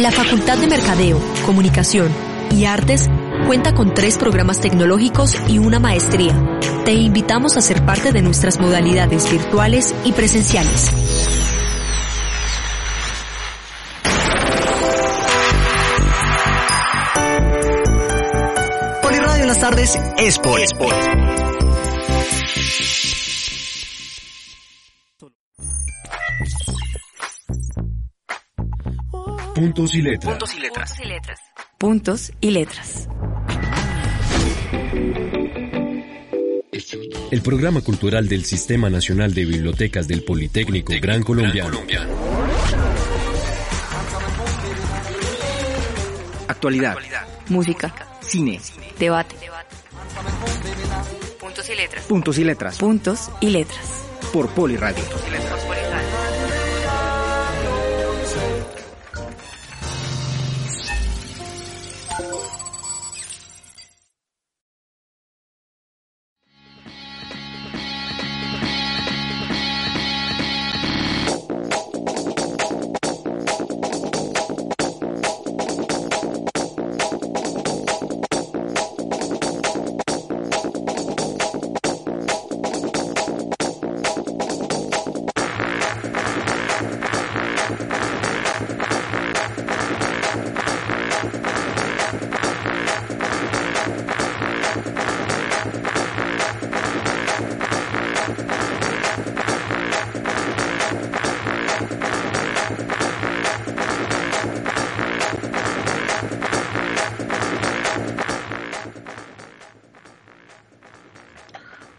La Facultad de Mercadeo, Comunicación y Artes cuenta con tres programas tecnológicos y una maestría. Te invitamos a ser parte de nuestras modalidades virtuales y presenciales. Poliradio en las tardes es por. Puntos y letras. Puntos y letras. Puntos y letras. El programa cultural del Sistema Nacional de Bibliotecas del Politécnico Gran Colombiano. Actualidad. Música. Cine. Debate. Puntos y letras. Puntos y letras. Puntos y letras. Por Poliradio.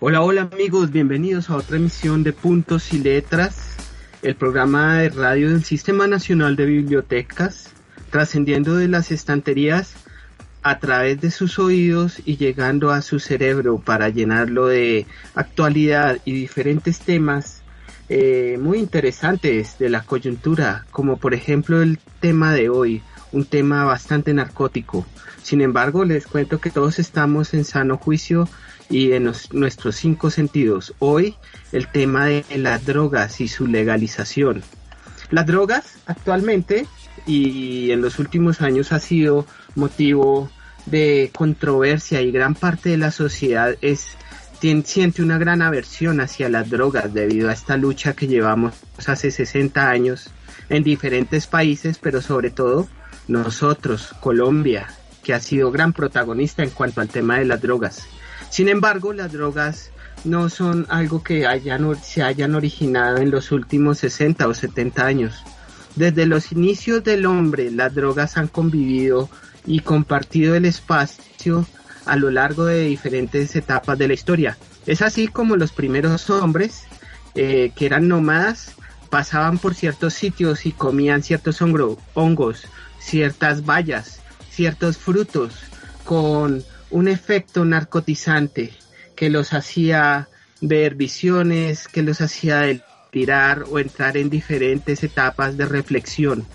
Hola, hola amigos, bienvenidos a otra emisión de Puntos y Letras, el programa de radio del Sistema Nacional de Bibliotecas, trascendiendo de las estanterías a través de sus oídos y llegando a su cerebro para llenarlo de actualidad y diferentes temas eh, muy interesantes de la coyuntura, como por ejemplo el tema de hoy, un tema bastante narcótico. Sin embargo, les cuento que todos estamos en sano juicio y en nuestros cinco sentidos. Hoy el tema de las drogas y su legalización. Las drogas actualmente y en los últimos años ha sido motivo de controversia y gran parte de la sociedad es tien- siente una gran aversión hacia las drogas debido a esta lucha que llevamos hace 60 años en diferentes países, pero sobre todo nosotros, Colombia, que ha sido gran protagonista en cuanto al tema de las drogas. Sin embargo, las drogas no son algo que se hayan originado en los últimos 60 o 70 años. Desde los inicios del hombre, las drogas han convivido y compartido el espacio a lo largo de diferentes etapas de la historia. Es así como los primeros hombres, eh, que eran nómadas, pasaban por ciertos sitios y comían ciertos hongos, ciertas bayas, ciertos frutos, con un efecto narcotizante que los hacía ver visiones, que los hacía tirar o entrar en diferentes etapas de reflexión.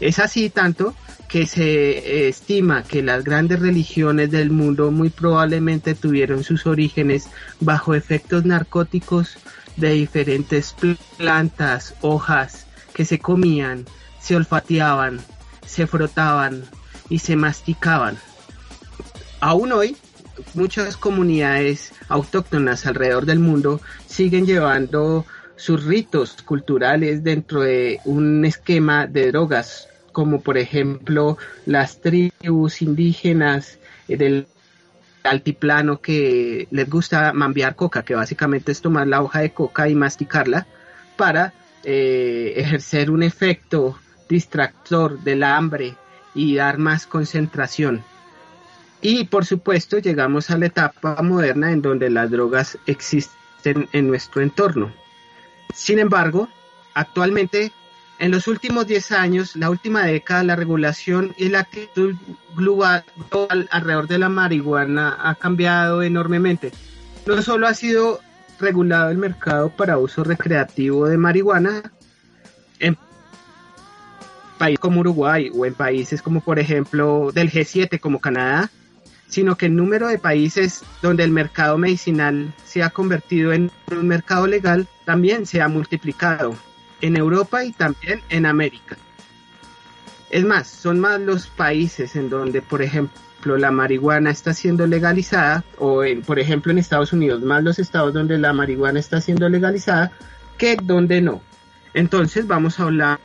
Es así tanto que se estima que las grandes religiones del mundo muy probablemente tuvieron sus orígenes bajo efectos narcóticos de diferentes pl- plantas, hojas que se comían, se olfateaban, se frotaban y se masticaban. Aún hoy, muchas comunidades autóctonas alrededor del mundo siguen llevando sus ritos culturales dentro de un esquema de drogas, como por ejemplo las tribus indígenas eh, del altiplano que les gusta mambear coca, que básicamente es tomar la hoja de coca y masticarla para eh, ejercer un efecto distractor del hambre y dar más concentración. Y por supuesto llegamos a la etapa moderna en donde las drogas existen en nuestro entorno. Sin embargo, actualmente, en los últimos 10 años, la última década, la regulación y la actitud global, alrededor de la marihuana ha cambiado enormemente. No solo ha sido regulado el mercado para uso recreativo de marihuana en países como Uruguay o en países como por ejemplo del G7 como Canadá, sino que el número de países donde el mercado medicinal se ha convertido en un mercado legal también se ha multiplicado en Europa y también en América. Es más, son más los países en donde, por ejemplo, la marihuana está siendo legalizada, o por ejemplo en Estados Unidos, más los estados donde la marihuana está siendo legalizada que donde no. Entonces vamos a hablar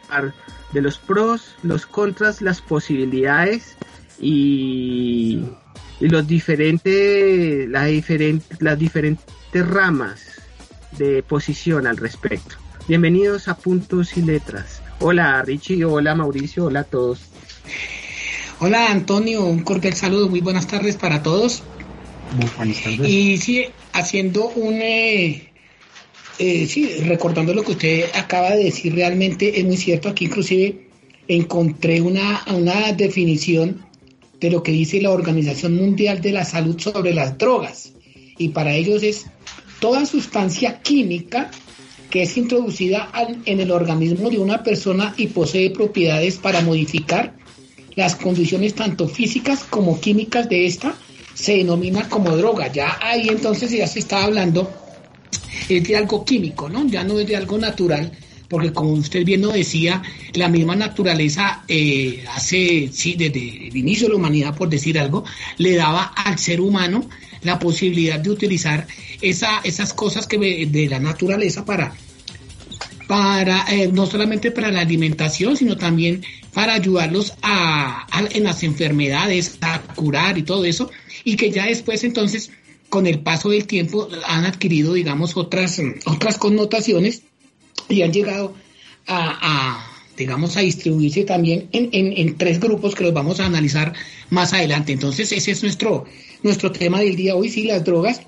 de los pros, los contras, las posibilidades y, y los diferentes, las, diferentes, las diferentes ramas de posición al respecto. Bienvenidos a Puntos y Letras. Hola Richie, hola Mauricio, hola a todos. Hola Antonio, un cordial saludo, muy buenas tardes para todos. Muy buenas tardes. Y sí, haciendo un... Eh, eh, sí, recordando lo que usted acaba de decir, realmente es muy cierto. Aquí inclusive encontré una, una definición de lo que dice la Organización Mundial de la Salud sobre las drogas. Y para ellos es toda sustancia química que es introducida en el organismo de una persona y posee propiedades para modificar las condiciones tanto físicas como químicas de esta, se denomina como droga. Ya ahí entonces ya se está hablando es de algo químico, ¿no? Ya no es de algo natural, porque como usted bien lo decía, la misma naturaleza eh, hace, sí, desde el inicio de la humanidad, por decir algo, le daba al ser humano la posibilidad de utilizar esa, esas cosas que de la naturaleza para, para eh, no solamente para la alimentación, sino también para ayudarlos a, en las enfermedades, a curar y todo eso, y que ya después entonces, con el paso del tiempo, han adquirido, digamos, otras, otras connotaciones y han llegado a, digamos, a distribuirse también en, en, tres grupos que los vamos a analizar más adelante. Entonces, ese es nuestro, nuestro tema del día hoy, sí, las drogas.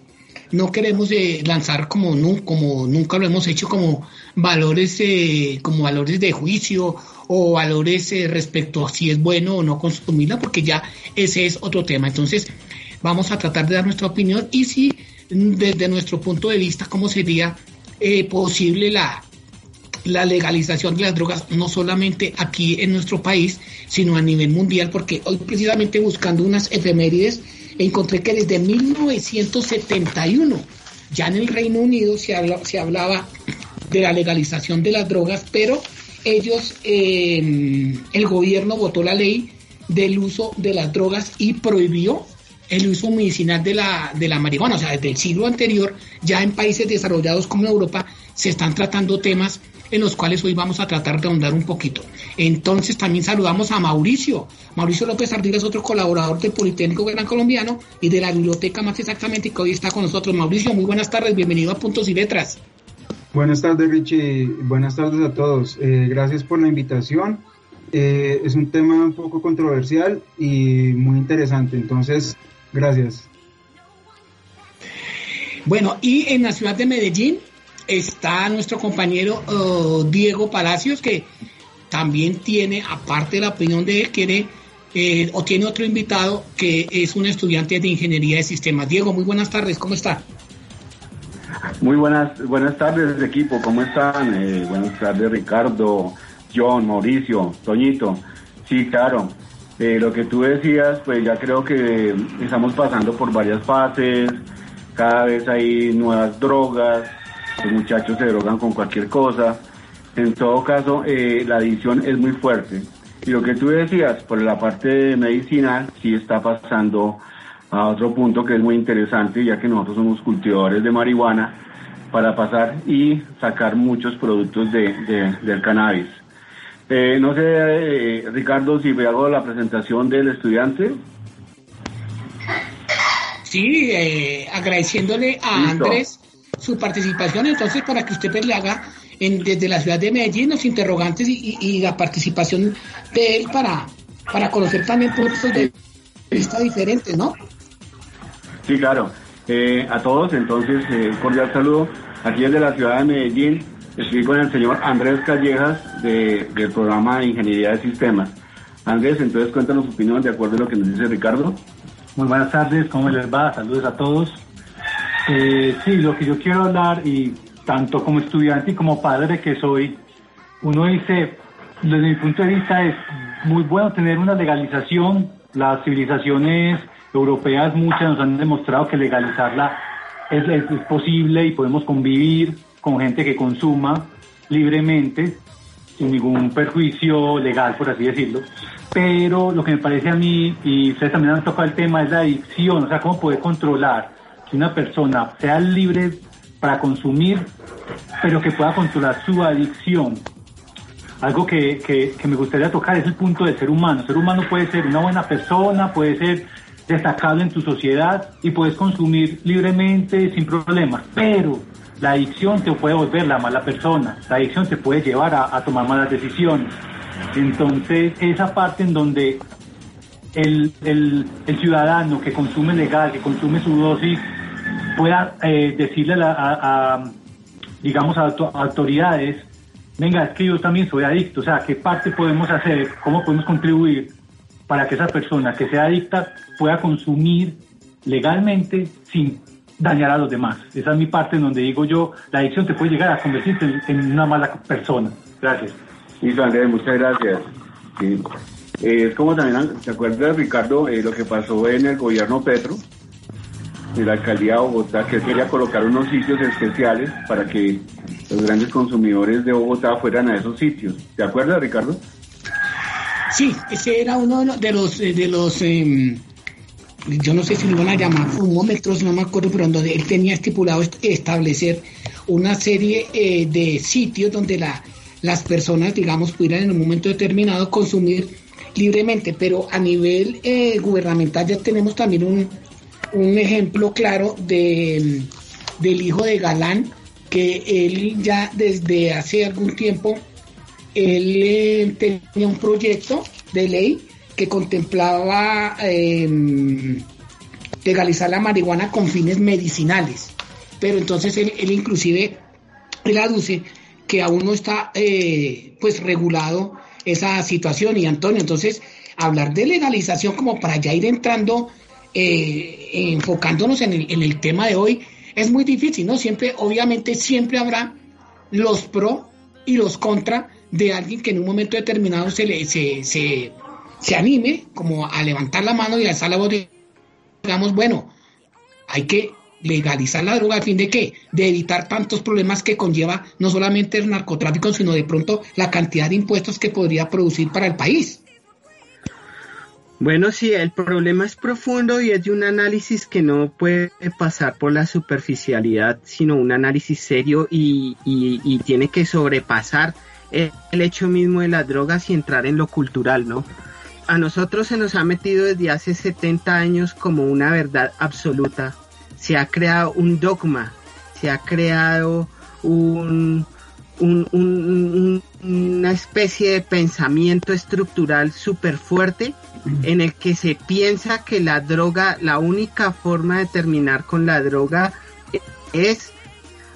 No queremos eh, lanzar como, nunca lo hemos hecho como valores, eh, como valores de juicio o valores eh, respecto a si es bueno o no consumirla, porque ya ese es otro tema. Entonces, vamos a tratar de dar nuestra opinión y si desde nuestro punto de vista, cómo sería posible la, la legalización de las drogas, no solamente aquí en nuestro país, sino a nivel mundial, porque hoy precisamente buscando unas efemérides, encontré que desde 1971, ya en el Reino Unido se, se hablaba de la legalización de las drogas, pero ellos, eh, el gobierno votó la ley del uso de las drogas y prohibió el uso medicinal de la, de la marihuana. O sea, desde el siglo anterior, ya en países desarrollados como Europa, se están tratando temas en los cuales hoy vamos a tratar de ahondar un poquito. Entonces también saludamos a Mauricio. Mauricio López Ardila es otro colaborador del Politécnico Gran Colombiano y de la biblioteca más exactamente que hoy está con nosotros. Mauricio, muy buenas tardes, bienvenido a Puntos y Letras. Buenas tardes Richie, buenas tardes a todos. Eh, gracias por la invitación. Eh, es un tema un poco controversial y muy interesante, entonces gracias. Bueno, y en la ciudad de Medellín está nuestro compañero uh, Diego Palacios, que también tiene, aparte de la opinión de él, quiere eh, o tiene otro invitado que es un estudiante de ingeniería de sistemas. Diego, muy buenas tardes, ¿cómo está? Muy buenas, buenas tardes, equipo, ¿cómo están? Eh, buenas tardes, Ricardo, John, Mauricio, Toñito. Sí, claro. Eh, lo que tú decías, pues ya creo que estamos pasando por varias fases, cada vez hay nuevas drogas, los muchachos se drogan con cualquier cosa. En todo caso, eh, la adicción es muy fuerte. Y lo que tú decías, por la parte medicinal, sí está pasando a otro punto que es muy interesante, ya que nosotros somos cultivadores de marihuana, para pasar y sacar muchos productos de, del cannabis. Eh, no sé, eh, Ricardo, si me hago la presentación del estudiante. Sí, agradeciéndole a Andrés su participación, entonces para que usted pues, le haga en, desde la ciudad de Medellín los interrogantes y, la participación de él para, para conocer también puntos de vista diferentes, ¿no? Sí, claro. Eh, a todos, entonces, eh, cordial saludo. Aquí desde la ciudad de Medellín, estoy con el señor Andrés Callejas de, del programa de Ingeniería de Sistemas. Andrés, entonces cuéntanos su opinión de acuerdo a lo que nos dice Ricardo. Muy buenas tardes, ¿cómo les va? Saludos a todos. Eh, sí, lo que yo quiero hablar, y tanto como estudiante y como padre que soy, uno dice, desde mi punto de vista es muy bueno tener una legalización. Las civilizaciones europeas, muchas nos han demostrado que legalizarla es, posible y podemos convivir con gente que consuma libremente. sin ningún perjuicio legal, por así decirlo. Pero lo que me parece a mí, y ustedes también han tocado el tema, es la adicción, o sea, cómo poder controlar una persona sea libre para consumir, pero que pueda controlar su adicción. Algo que, que, que me gustaría tocar es el punto del ser humano. El ser humano puede ser una buena persona, puede ser destacable en tu sociedad y puedes consumir libremente sin problemas, pero la adicción te puede volver la mala persona, la adicción te puede llevar a, tomar malas decisiones. Entonces, esa parte en donde el, el, ciudadano que consume legal, que consume su dosis, pueda eh, decirle a, digamos, a, autoridades, venga, es que yo también soy adicto, o sea, ¿qué parte podemos hacer? ¿Cómo podemos contribuir para que esa persona que sea adicta pueda consumir legalmente sin dañar a los demás. Esa es mi parte en donde digo yo, la adicción te puede llegar a convertirte en, una mala persona. Gracias. Listo, Andrés, muchas gracias. Eh, es como también, ¿se acuerda, Ricardo, eh, lo que pasó en el gobierno Petro? En la alcaldía de Bogotá, que quería colocar unos sitios especiales para que los grandes consumidores de Bogotá fueran a esos sitios. ¿Se acuerda, Ricardo? Sí, ese era uno de los, de los, em, yo no sé si lo van a llamar fumómetros, no me acuerdo, pero donde él tenía estipulado establecer una serie eh, de sitios donde la, las personas, digamos, pudieran en un momento determinado consumir libremente, pero a nivel eh, gubernamental ya tenemos también un, un ejemplo claro de, del hijo de Galán, que él ya desde hace algún tiempo él eh, tenía un proyecto de ley que contemplaba em, legalizar la marihuana con fines medicinales. Pero entonces él, inclusive, él aduce que aún no está eh, pues regulado esa situación. Y Antonio, entonces, hablar de legalización como para ya ir entrando, eh, enfocándonos en el, en el tema de hoy, es muy difícil, ¿no? Siempre, obviamente, siempre habrá los pro y los contra de alguien que en un momento determinado se, le, se, se, anime como a levantar la mano y alzar la voz, digamos, bueno, hay que legalizar la droga a fin de qué? De evitar tantos problemas que conlleva no solamente el narcotráfico, sino de pronto la cantidad de impuestos que podría producir para el país. Bueno, sí, el problema es profundo y es de un análisis que no puede pasar por la superficialidad, sino un análisis serio y, y tiene que sobrepasar el hecho mismo de las drogas y entrar en lo cultural, ¿no? A nosotros se nos ha metido desde hace 70 años como una verdad absoluta. Se ha creado un dogma, se ha creado un, una especie de pensamiento estructural súper fuerte en el que se piensa que la droga, la única forma de terminar con la droga es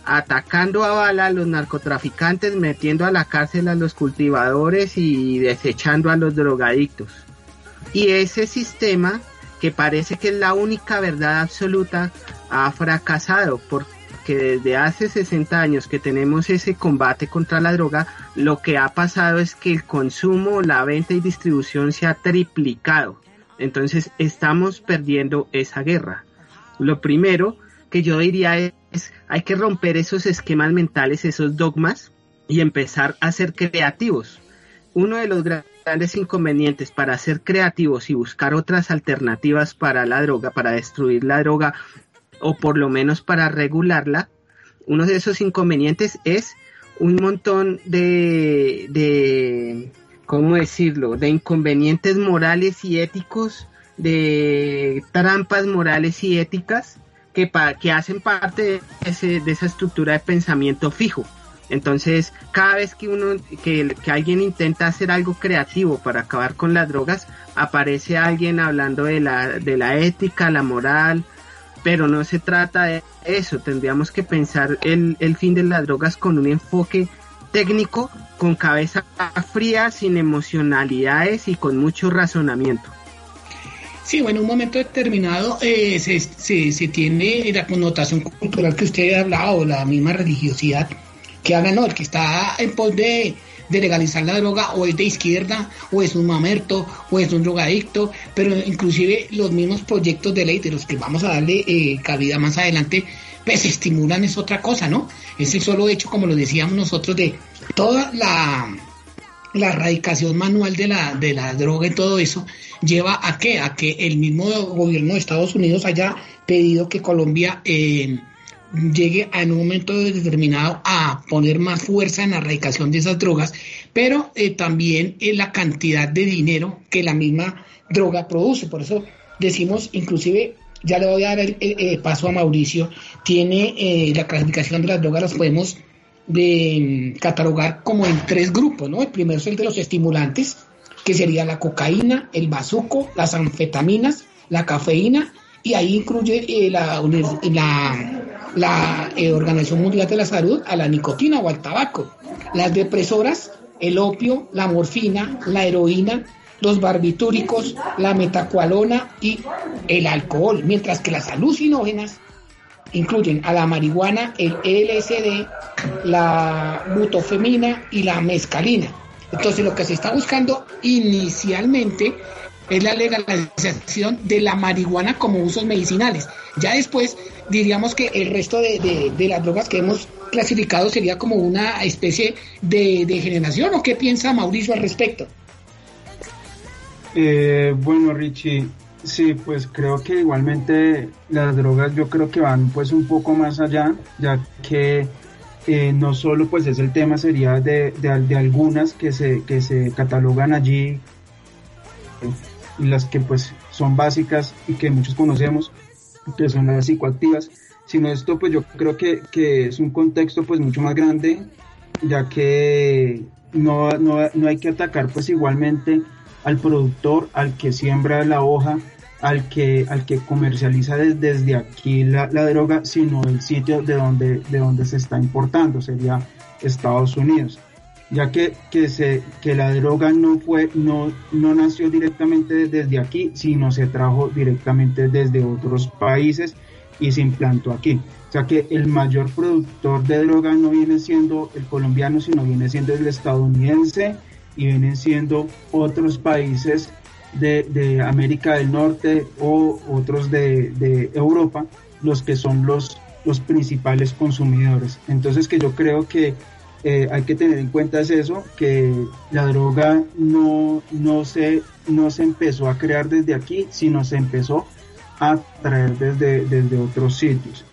atacando a bala a los narcotraficantes, metiendo a la cárcel a los cultivadores y desechando a los drogadictos. Y ese sistema, que parece que es la única verdad absoluta, ha fracasado porque desde hace 60 años que tenemos ese combate contra la droga, lo que ha pasado es que el consumo, la venta y distribución se ha triplicado. Entonces estamos perdiendo esa guerra. Lo primero que yo diría es hay que romper esos esquemas mentales, esos dogmas y empezar a ser creativos. Uno de los grandes inconvenientes para ser creativos y buscar otras alternativas para la droga, para destruir la droga o por lo menos para regularla, uno de esos inconvenientes es un montón de, de ¿cómo decirlo?, de inconvenientes morales y éticos, de trampas morales y éticas que, que hacen parte de, ese, de esa estructura de pensamiento fijo. Entonces, cada vez que uno, que, que, alguien intenta hacer algo creativo para acabar con las drogas, aparece alguien hablando de la, de la ética, la moral, pero no se trata de eso. Tendríamos que pensar el, el fin de las drogas con un enfoque técnico, con cabeza fría, sin emocionalidades y con mucho razonamiento. Sí, bueno, en un momento determinado eh, se, se, tiene la connotación cultural que usted ha hablado, la misma religiosidad que habla, no, el que está en pos de, legalizar la droga o es de izquierda, o es un mamerto, o es un drogadicto, pero inclusive los mismos proyectos de ley de los que vamos a darle eh, cabida más adelante, pues estimulan es otra cosa, ¿no? Es el solo hecho, como lo decíamos nosotros, de toda la la erradicación manual de la, de la droga y todo eso, lleva a qué? A que el mismo gobierno de Estados Unidos haya pedido que Colombia eh, llegue en un momento determinado a poner más fuerza en la erradicación de esas drogas, pero eh, también en la cantidad de dinero que la misma droga produce. Por eso decimos, inclusive, ya le voy a dar el, paso a Mauricio, tiene eh, la clasificación de las drogas, las podemos de, mm, catalogar como en tres grupos, ¿no? El primero es el de los estimulantes, que sería la cocaína, el bazuco, las anfetaminas, la cafeína, y ahí incluye eh, la, la, eh, Organización Mundial de la Salud a la nicotina o al tabaco. Las depresoras, el opio, la morfina, la heroína, los barbitúricos, la metacualona y el alcohol, mientras que las alucinógenas incluyen a la marihuana, el LSD, la butofemina y la mescalina. Entonces lo que se está buscando inicialmente es la legalización de la marihuana como usos medicinales. Ya después diríamos que el resto de, las drogas que hemos clasificado sería como una especie de, de generación. ¿O qué piensa Mauricio al respecto? Eh, bueno, Richie, sí, pues creo que igualmente las drogas yo creo que van pues un poco más allá, ya que eh, no solo pues es el tema sería de, de, algunas que se, que se catalogan allí y las que pues son básicas y que muchos conocemos, que son las psicoactivas, sino esto pues yo creo que, que es un contexto pues mucho más grande, ya que no, no, no hay que atacar pues igualmente al productor, al que siembra la hoja, al que, al que comercializa desde aquí la, droga, sino el sitio de donde, de donde se está importando, sería Estados Unidos. Ya que, que, se, que la droga no, fue, no, no nació directamente desde aquí, sino se trajo directamente desde otros países y se implantó aquí. O sea que el mayor productor de droga no viene siendo el colombiano, sino viene siendo el estadounidense y vienen siendo otros países de, América del Norte o otros de, Europa los que son los, los principales consumidores. Entonces que yo creo que eh, hay que tener en cuenta es eso, que la droga no, no, se, no se empezó a crear desde aquí, sino se empezó a traer desde, desde otros sitios.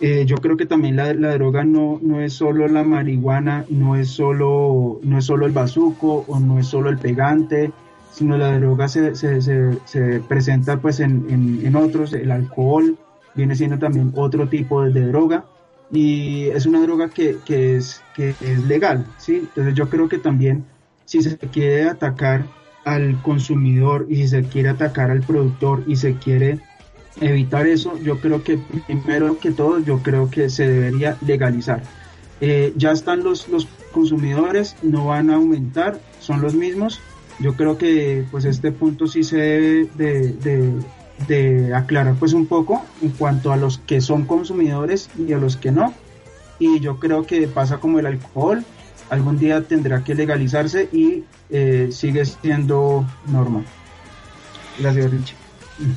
Eh, yo creo que también la, la, droga no, no es solo la marihuana, no es solo, no es solo el bazuco o no es solo el pegante, sino la droga se, se, se, presenta pues en, en, otros, el alcohol viene siendo también otro tipo de, droga y es una droga que, que, es, que es legal, ¿sí? Entonces yo creo que también si se quiere atacar al consumidor y si se quiere atacar al productor y se quiere evitar eso, yo creo que primero que todo, yo creo que se debería legalizar. Eh, ya están los, los consumidores, no van a aumentar, son los mismos, yo creo que pues este punto sí se debe de, aclarar pues un poco en cuanto a los que son consumidores y a los que no. Y yo creo que pasa como el alcohol, algún día tendrá que legalizarse y eh, sigue siendo normal. Gracias, Richie.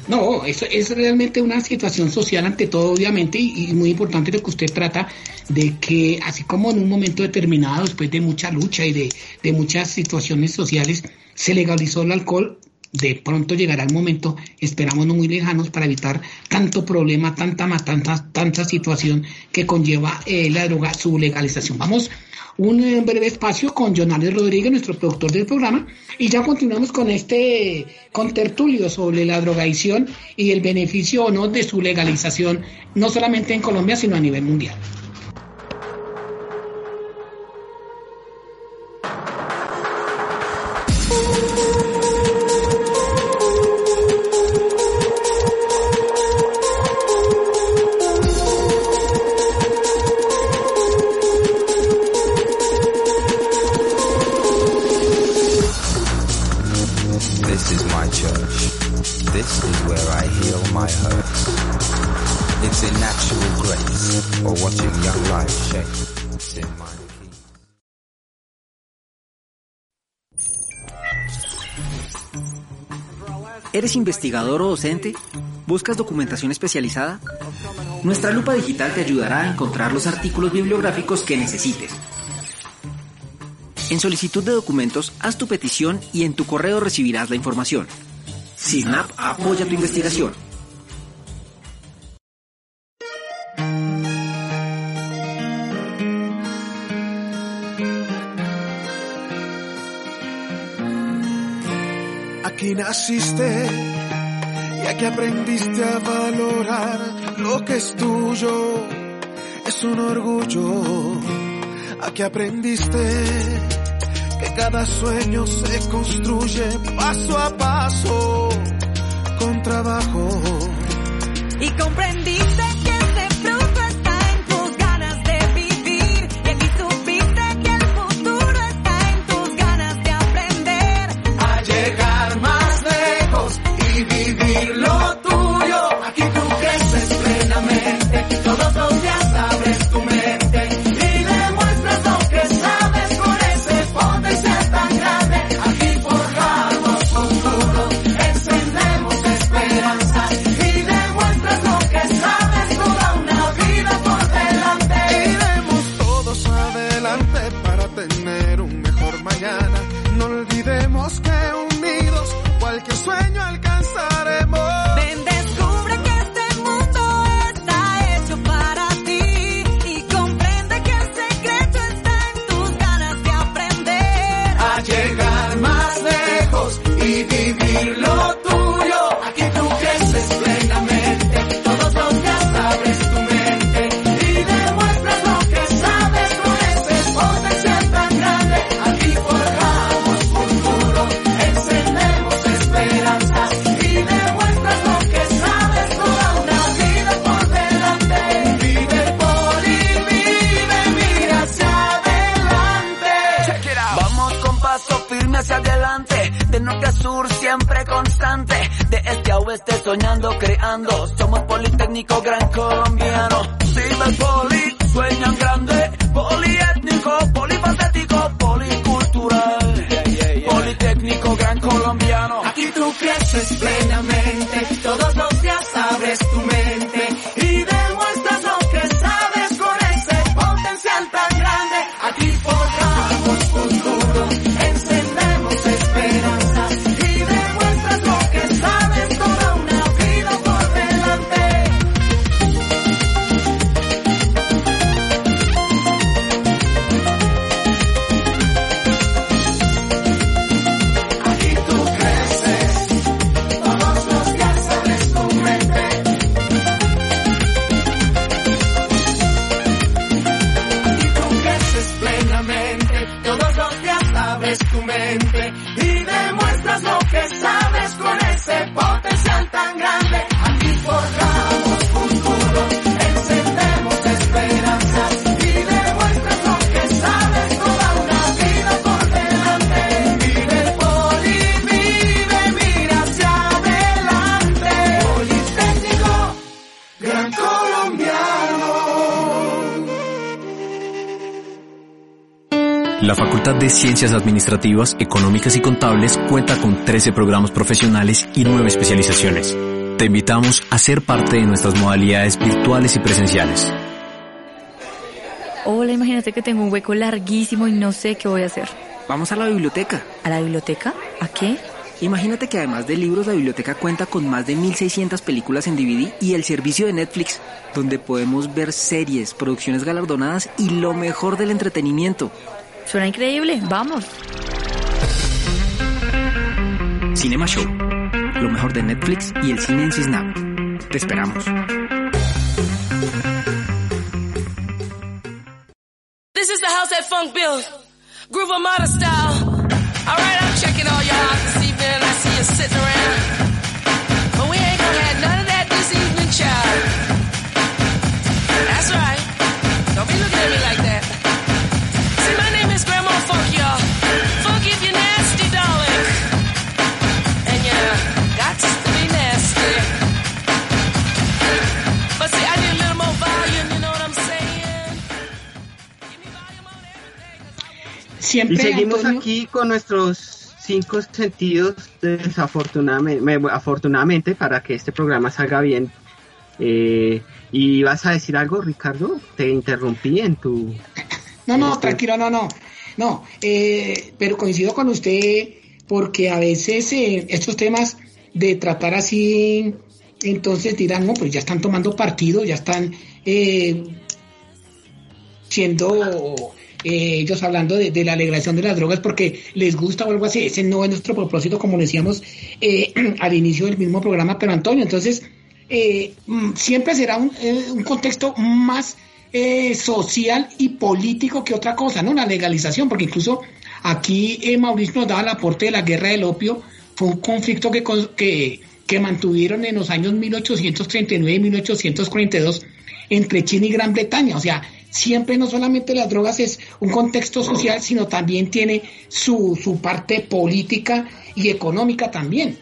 No, eso es realmente una situación social ante todo, obviamente, y, muy importante lo que usted trata de que, así como en un momento determinado, después de mucha lucha y de, de muchas situaciones sociales, se legalizó el alcohol, de pronto llegará el momento, esperamos no muy lejanos, para evitar tanto problema, tanta matanza, tanta situación que conlleva eh, la droga, su legalización. Vamos un eh, breve espacio con Jonales Rodríguez, nuestro productor del programa, y ya continuamos con este con tertulio sobre la drogadicción y el beneficio o no de su legalización, no solamente en Colombia, sino a nivel mundial. ¿Eres investigador o docente? ¿Buscas documentación especializada? Nuestra lupa digital te ayudará a encontrar los artículos bibliográficos que necesites. En solicitud de documentos, haz tu petición y en tu correo recibirás la información. CISNAP apoya tu investigación. Naciste y aquí aprendiste a valorar lo que es tuyo. Es un orgullo. Aquí aprendiste que cada sueño se construye paso a paso con trabajo. Y comprendiste soñando, creando, somos Politécnico Gran Colombiano, Facultad de Ciencias Administrativas, Económicas y Contables cuenta con 13 programas profesionales y 9 especializaciones. Te invitamos a ser parte de nuestras modalidades virtuales y presenciales. Hola, imagínate que tengo un hueco larguísimo y no sé qué voy a hacer. Vamos a la biblioteca. ¿A la biblioteca? ¿A qué? Imagínate que además de libros, la biblioteca cuenta con más de 1600 películas en DVD y el servicio de Netflix, donde podemos ver series, producciones galardonadas y lo mejor del entretenimiento. Suena increíble, vamos. Cinema Show, lo mejor de Netflix y el cine en Cisnap. Te esperamos. This is the house that funk built. Groove Armada style. Alright, I'm checking all y'all out this evening. I see you sitting around. Y seguimos Antonio, aquí con nuestros cinco sentidos desafortunadamente, afortunadamente para que este programa salga bien. Eh, ¿Y vas a decir algo, Ricardo? Te interrumpí en tu... No, no, tranquilo, no, no. No, eh, pero coincido con usted porque a veces eh, estos temas de tratar así, entonces dirán, no, pues ya están tomando partido, ya están siendo eh, ellos hablando de, la legalización de las drogas porque les gusta o algo así. Ese no es nuestro propósito, como decíamos eh, al inicio del mismo programa, pero Antonio, entonces eh, mm, siempre será un, eh, un contexto más eh, social y político que otra cosa, ¿no? La legalización, porque incluso aquí eh, Mauricio nos daba el aporte de la guerra del opio, fue un conflicto que, que, que mantuvieron en los años 1839 y 1842 entre China y Gran Bretaña. O sea, siempre no solamente las drogas es un contexto social, sino también tiene su, su parte política y económica también.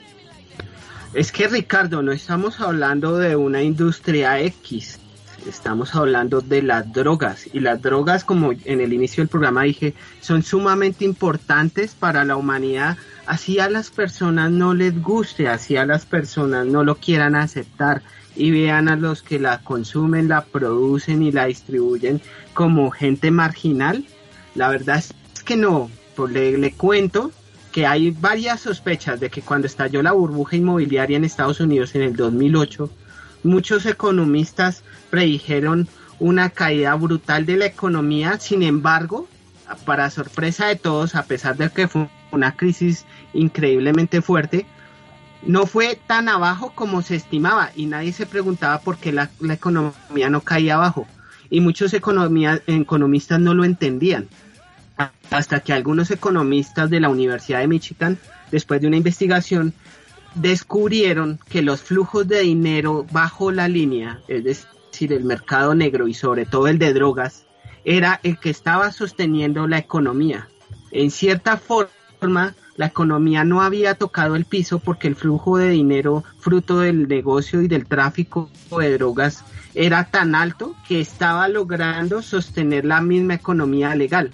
Es que Ricardo, no estamos hablando de una industria X, estamos hablando de las drogas y las drogas, como en el inicio del programa dije, son sumamente importantes para la humanidad, así a las personas no les guste, así a las personas no lo quieran aceptar y vean a los que la consumen, la producen y la distribuyen como gente marginal. La verdad es que no, pues le, le cuento que hay varias sospechas de que cuando estalló la burbuja inmobiliaria en Estados Unidos en el 2008, muchos economistas predijeron una caída brutal de la economía, sin embargo, para sorpresa de todos, a pesar de que fue una crisis increíblemente fuerte, no fue tan abajo como se estimaba y nadie se preguntaba por qué la, economía no caía abajo y muchos economía- economistas no lo entendían hasta que algunos economistas de la Universidad de Michigan, después de una investigación, descubrieron que los flujos de dinero bajo la línea, es decir, el mercado negro y sobre todo el de drogas, era el que estaba sosteniendo la economía. En cierta forma, la economía no había tocado el piso porque el flujo de dinero fruto del negocio y del tráfico de drogas era tan alto que estaba logrando sostener la misma economía legal.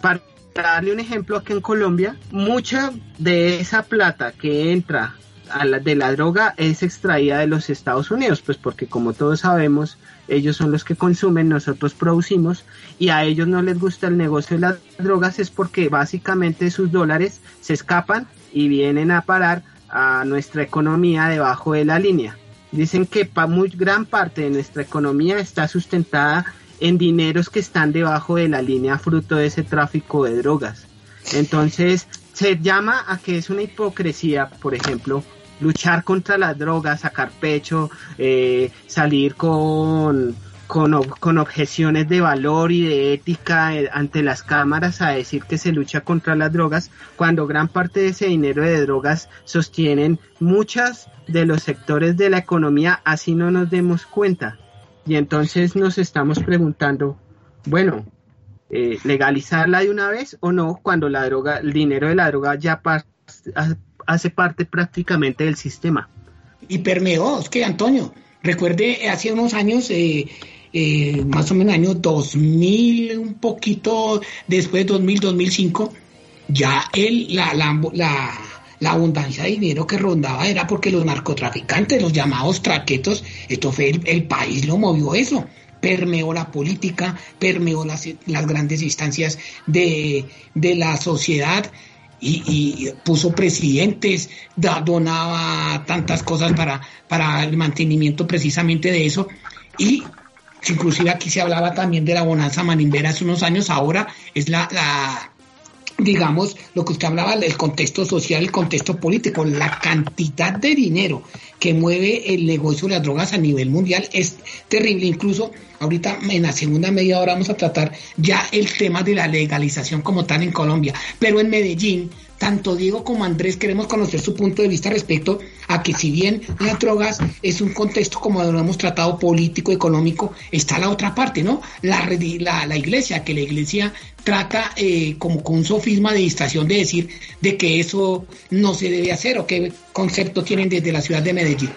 Para darle un ejemplo, aquí en Colombia, mucha de esa plata que entra a la, de la droga es extraída de los Estados Unidos, pues porque como todos sabemos, ellos son los que consumen, nosotros producimos y a ellos no les gusta el negocio de las drogas es porque básicamente sus dólares se escapan y vienen a parar a nuestra economía debajo de la línea. Dicen que pa muy gran parte de nuestra economía está sustentada en dineros que están debajo de la línea fruto de ese tráfico de drogas. Entonces, se llama a que es una hipocresía, por ejemplo, luchar contra las drogas, sacar pecho, eh, salir con, con, con objeciones de valor y de ética eh, ante las cámaras a decir que se lucha contra las drogas, cuando gran parte de ese dinero de drogas sostienen muchas de los sectores de la economía, así no nos demos cuenta. Y entonces nos estamos preguntando, bueno, eh, legalizarla de una vez o no cuando la droga, el dinero de la droga ya pas- hace parte prácticamente del sistema. y permeó, es que Antonio, recuerde hace unos años, eh, eh, más o menos año 2000, un poquito después de 2000, 2005, ya el, la, la, abundancia de dinero que rondaba era porque los narcotraficantes, los llamados traquetos, esto fue el, el país lo movió eso permeó la política, permeó las, las grandes instancias de, de la sociedad y, y puso presidentes, donaba tantas cosas para, para el mantenimiento precisamente de eso. Y inclusive aquí se hablaba también de la bonanza manimbera hace unos años, ahora es la, la digamos, lo que usted hablaba, el contexto social, el contexto político, la cantidad de dinero que mueve el negocio de las drogas a nivel mundial es terrible. Incluso ahorita en la segunda media hora vamos a tratar ya el tema de la legalización como tal en Colombia. Pero en Medellín, tanto Diego como Andrés queremos conocer su punto de vista respecto a que si bien las drogas es un contexto como lo hemos tratado político, económico, está la otra parte, ¿no? La, la, la iglesia, que la iglesia trata eh, como con un sofisma de distracción de decir de que eso no se debe hacer o qué concepto tienen desde la ciudad de Medellín.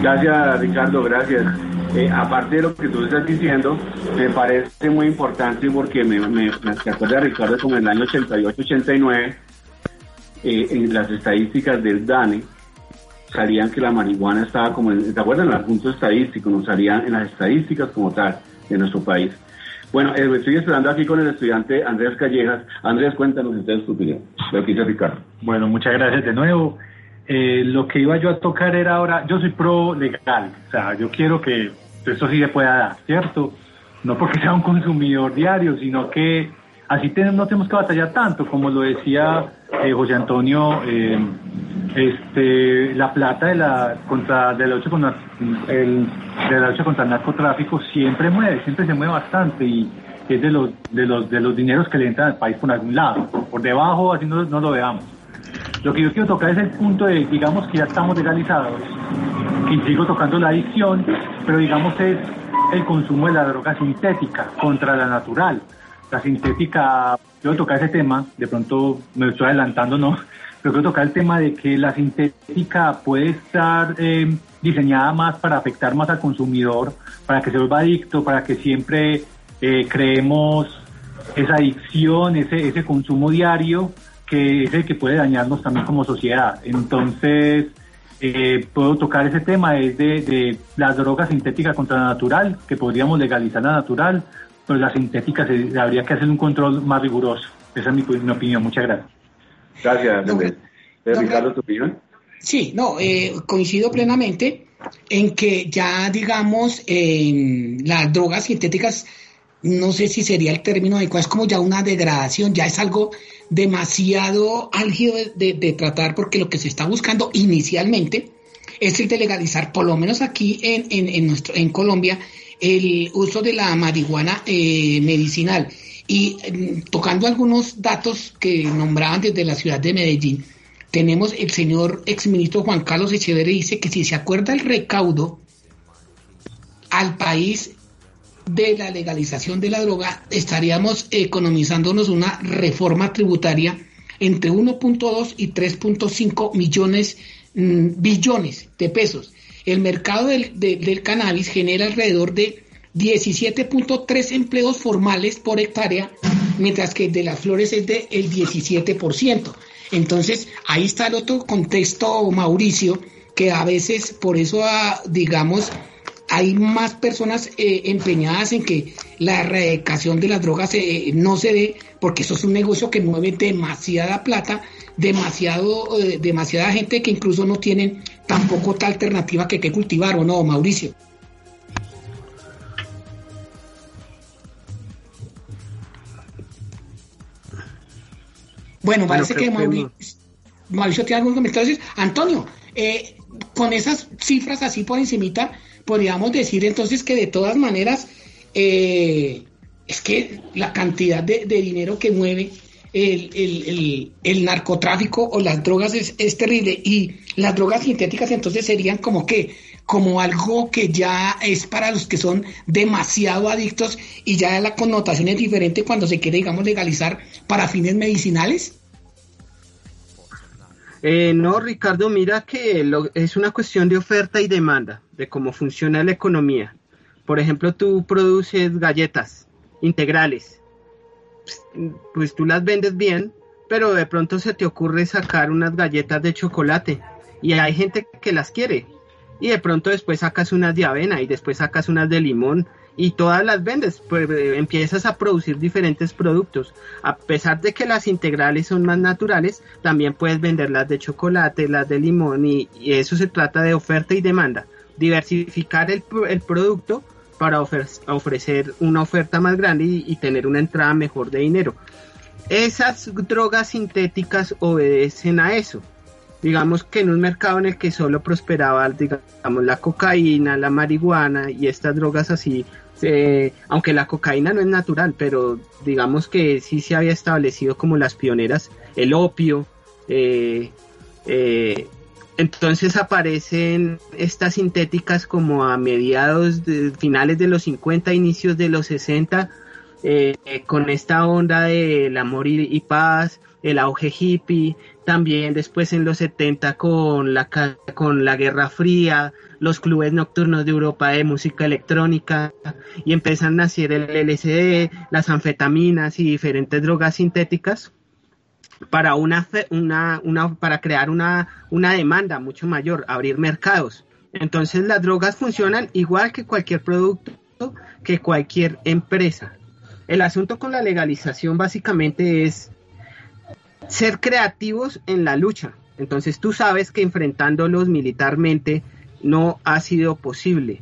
Gracias, Ricardo, gracias. Eh, aparte de lo que tú estás diciendo, me parece muy importante porque me, me, me acuerda Ricardo como en el año 88-89, eh, en las estadísticas del DANE, salían que la marihuana estaba como, en, ¿te acuerdas? En el punto estadístico, nos salían en las estadísticas como tal de nuestro país. Bueno, eh, estoy esperando aquí con el estudiante Andrés Callejas. Andrés, cuéntanos ustedes tu opinión. Lo que dice Ricardo. Bueno, muchas gracias de nuevo. Eh, lo que iba yo a tocar era ahora, yo soy pro legal, o sea, yo quiero que esto sí se pueda dar, ¿cierto? No porque sea un consumidor diario, sino que así tenemos, no tenemos que batallar tanto, como lo decía eh, José Antonio, eh, este, la plata de la contra de la lucha contra el de la lucha contra el narcotráfico siempre mueve, siempre se mueve bastante y es de los de los de los dineros que le entran al país por algún lado, por debajo así no, no lo veamos. Lo que yo quiero tocar es el punto de, digamos que ya estamos legalizados, y sigo tocando la adicción, pero digamos es el consumo de la droga sintética contra la natural. La sintética, yo tocar ese tema, de pronto me estoy adelantando, ¿no? Pero quiero tocar el tema de que la sintética puede estar eh, diseñada más para afectar más al consumidor, para que se vuelva adicto, para que siempre eh, creemos esa adicción, ese, ese consumo diario, que es el que puede dañarnos también como sociedad. Entonces, eh, puedo tocar ese tema es de, de las drogas sintéticas contra la natural, que podríamos legalizar la natural, pero la sintética se, habría que hacer un control más riguroso. Esa es mi, mi opinión. Muchas gracias. Gracias, Andrés. Ricardo, ¿tu opinión? Sí, no, eh, coincido plenamente en que ya, digamos, eh, las drogas sintéticas, no sé si sería el término adecuado, es como ya una degradación, ya es algo demasiado álgido de, tratar porque lo que se está buscando inicialmente es el de legalizar, por lo menos aquí en, en, en nuestro, en Colombia, el uso de la marihuana eh, medicinal. Y mm, tocando algunos datos que nombraban desde la ciudad de Medellín, tenemos el señor exministro Juan Carlos Echeverri dice que si se acuerda el recaudo al país de la legalización de la droga, estaríamos economizándonos una reforma tributaria entre 1.2 y 3.5 millones, mm, billones de pesos. El mercado del, de- del cannabis genera alrededor de 17.3 empleos formales por hectárea, mientras que de las flores es del el 17%. Entonces, ahí está el otro contexto, Mauricio, que a veces, por eso, ah, digamos, hay más personas eh, empeñadas en que la erradicación de las drogas eh, no se dé, porque eso es un negocio que mueve demasiada plata, demasiado, eh, demasiada gente que incluso no tienen tampoco otra alternativa que que cultivar, ¿o no, Mauricio? Bueno, parece que Mauricio, Mauricio tiene algún comentario. Antonio, eh, con esas cifras así por encimita, podríamos decir entonces que de todas maneras eh, es que la cantidad de, dinero que mueve el, el- el- el narcotráfico o las drogas es, es terrible. Y las drogas sintéticas entonces serían como que como algo que ya es para los que son demasiado adictos y ya la connotación es diferente cuando se quiere digamos legalizar para fines medicinales. Eh, no, Ricardo, mira que lo- es una cuestión de oferta y demanda, de cómo funciona la economía. Por ejemplo, tú produces galletas integrales, pues tú las vendes bien, pero de pronto se te ocurre sacar unas galletas de chocolate y hay gente que las quiere. Y de pronto después sacas unas de avena y después sacas unas de limón y todas las vendes, pues eh, empiezas a producir diferentes productos. A pesar de que las integrales son más naturales, también puedes vender las de chocolate, las de limón y eso se trata de oferta y demanda. Diversificar el, el producto para ofer- ofrecer una oferta más grande y, y tener una entrada mejor de dinero. Esas drogas sintéticas obedecen a eso. Digamos que en un mercado en el que solo prosperaba, digamos, la cocaína, la marihuana y estas drogas así, eh, aunque la cocaína no es natural, pero digamos que sí se había establecido como las pioneras, el opio, eh, eh, entonces aparecen estas sintéticas como a mediados de finales de los 50, inicios de los 60, eh, con esta onda del amor y, y paz, el auge hippie, también después en los 70 con la, con la Guerra Fría, los clubes nocturnos de Europa de música electrónica y empiezan a nacer el LSD, las anfetaminas y diferentes drogas sintéticas para una, una, una para crear una, una demanda mucho mayor, abrir mercados. Entonces las drogas funcionan igual que cualquier producto, que cualquier empresa. El asunto con la legalización básicamente es ser creativos en la lucha. Entonces tú sabes que enfrentándolos militarmente no ha sido posible,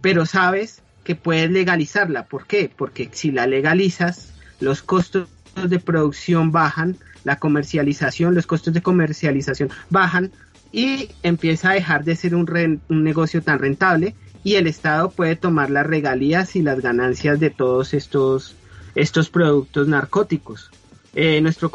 pero sabes que puedes legalizarla. ¿Por qué? Porque si la legalizas, los costos de producción bajan, la comercialización, los costos de comercialización bajan y empieza a dejar de ser un, ren- un negocio tan rentable y el Estado puede tomar las regalías y las ganancias de todos estos, estos productos narcóticos. Eh, nuestro,